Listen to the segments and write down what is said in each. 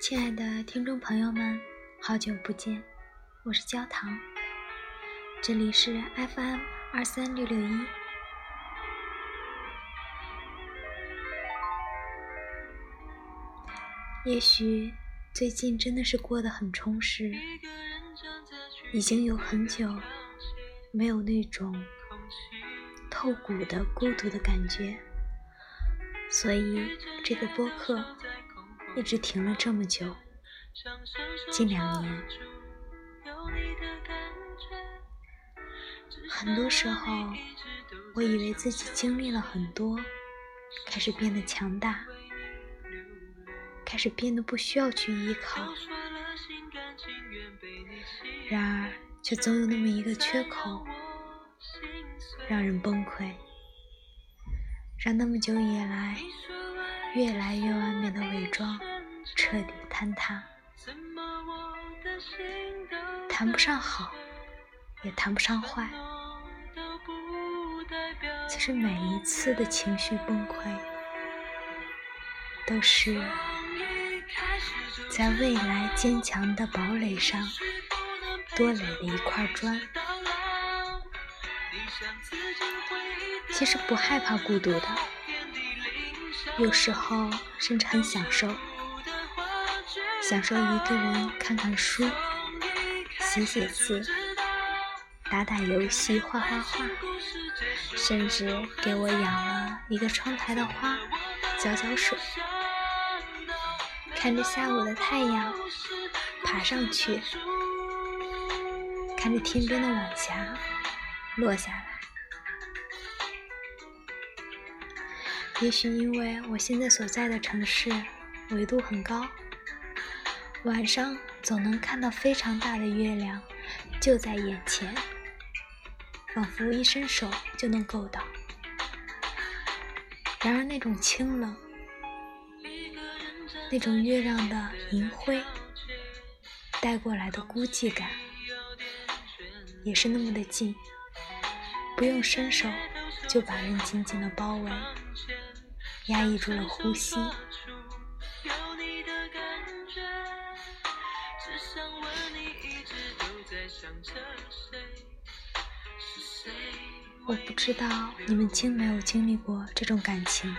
亲爱的听众朋友们，好久不见，我是焦糖，这里是 FM 二三六六一。也许最近真的是过得很充实，已经有很久没有那种透骨的孤独的感觉，所以这个播客一直停了这么久，近两年。很多时候，我以为自己经历了很多，开始变得强大。开始变得不需要去依靠，然而却总有那么一个缺口，让人崩溃，让那么久以来越来越完美的伪装彻底坍塌。谈不上好，也谈不上坏，其实每一次的情绪崩溃，都是。在未来坚强的堡垒上多垒了一块砖。其实不害怕孤独的，有时候甚至很享受，享受一个人看看书、写写字、打打游戏、画画画，甚至给我养了一个窗台的花，浇浇水。看着下午的太阳爬上去，看着天边的晚霞落下来。也许因为我现在所在的城市纬度很高，晚上总能看到非常大的月亮就在眼前，仿佛一伸手就能够到。然而那种清冷。那种月亮的银辉带过来的孤寂感，也是那么的近，不用伸手就把人紧紧的包围，压抑住了呼吸。我不知道你们经没有经历过这种感情。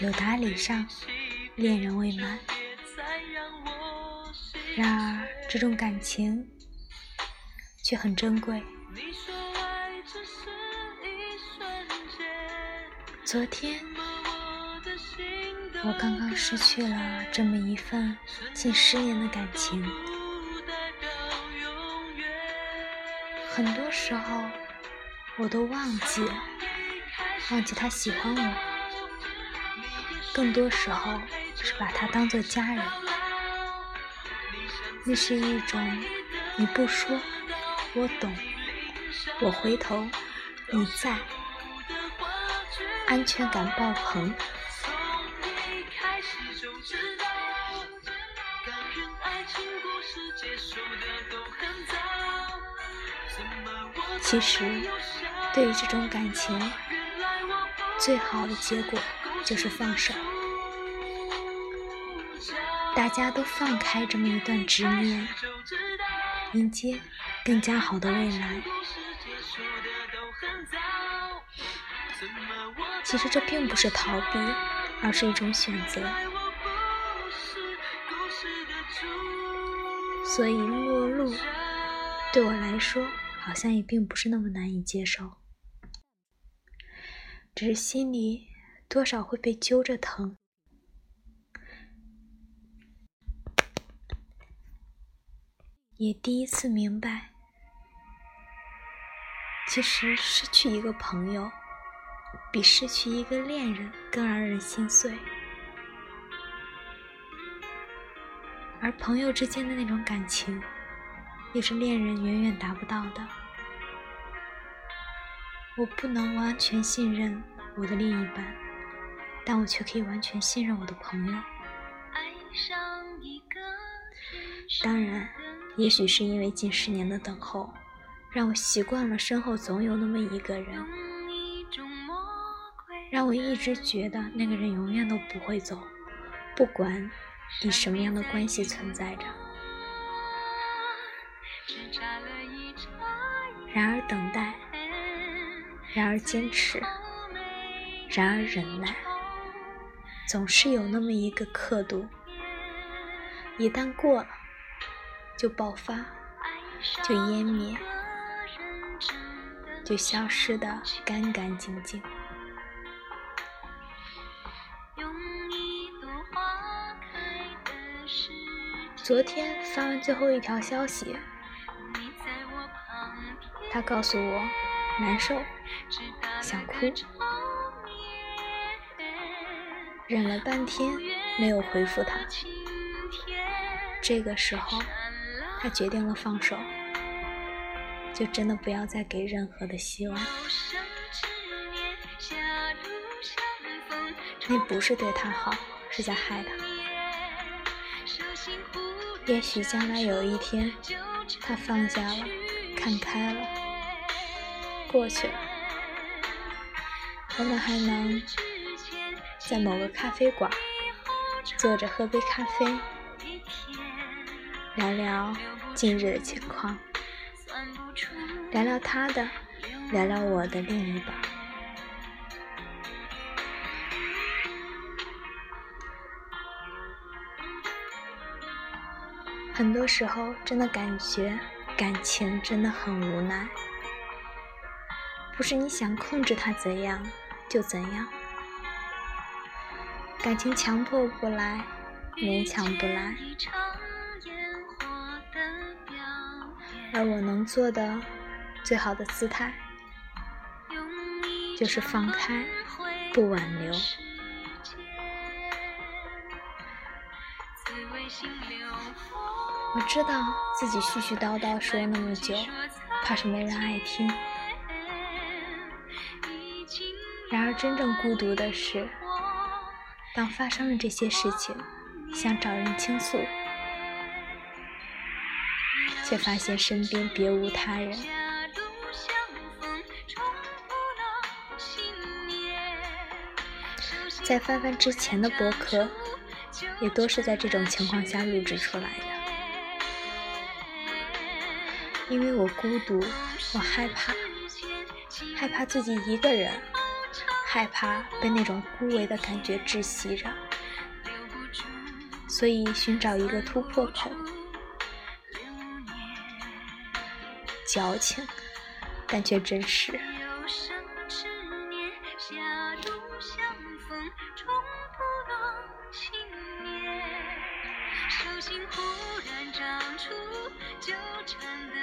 有打理上，恋人未满。然而，这种感情却很珍贵。昨天，我刚刚失去了这么一份近十年的感情。很多时候，我都忘记，忘记他喜欢我。更多时候是把他当做家人，那是一种你不说我懂，我回头你在，安全感爆棚。其实，对于这种感情，最好的结果。就是放手，大家都放开这么一段执念，迎接更加好的未来。其实这并不是逃避，而是一种选择。所以陌路对我来说，好像也并不是那么难以接受，只是心里。多少会被揪着疼，也第一次明白，其实失去一个朋友，比失去一个恋人更让人心碎。而朋友之间的那种感情，也是恋人远远达不到的。我不能完全信任我的另一半。但我却可以完全信任我的朋友。当然，也许是因为近十年的等候，让我习惯了身后总有那么一个人，让我一直觉得那个人永远都不会走，不管以什么样的关系存在着。然而等待，然而坚持，然而忍耐，总是有那么一个刻度，一旦过了，就爆发，就湮灭，就消失的干干净净。昨天发完最后一条消息，他告诉我难受，想哭，忍了半天没有回复他。这个时候，他决定了放手，就真的不要再给任何的希望。那不是对他好，是在害他。也许将来有一天，他放下了，看开了，过去了，我们还能在某个咖啡馆坐着喝杯咖啡，聊聊近日的情况，聊聊他的，聊聊我的另一半。很多时候，真的感觉感情真的很无奈，不是你想控制它怎样就怎样，感情强迫不来，勉强不来，而我能做的最好的姿态，就是放开，不挽留。我知道自己絮絮叨叨说那么久，怕是没人爱听。然而真正孤独的是，当发生了这些事情，想找人倾诉，却发现身边别无他人。在翻翻之前的博客，也都是在这种情况下录制出来的。因为我孤独，我害怕，害怕自己一个人，害怕被那种孤唯的感觉窒息着，所以寻找一个突破口。矫情，但却真实。心忽然长出纠缠的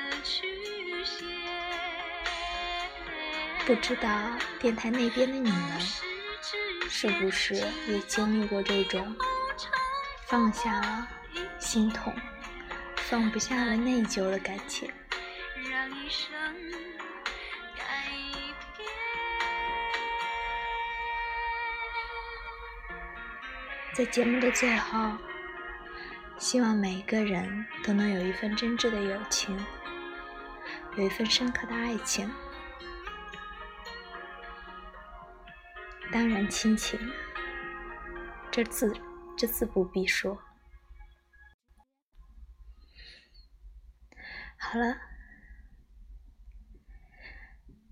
不知道电台那边的你们，是不是也经历过这种放下了心痛、放不下了内疚的感情？在节目的最后，希望每一个人都能有一份真挚的友情，有一份深刻的爱情。当然，亲情，这字这字不必说。好了，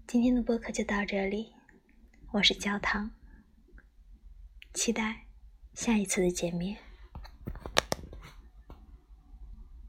今天的播客就到这里，我是焦糖，期待下一次的见面。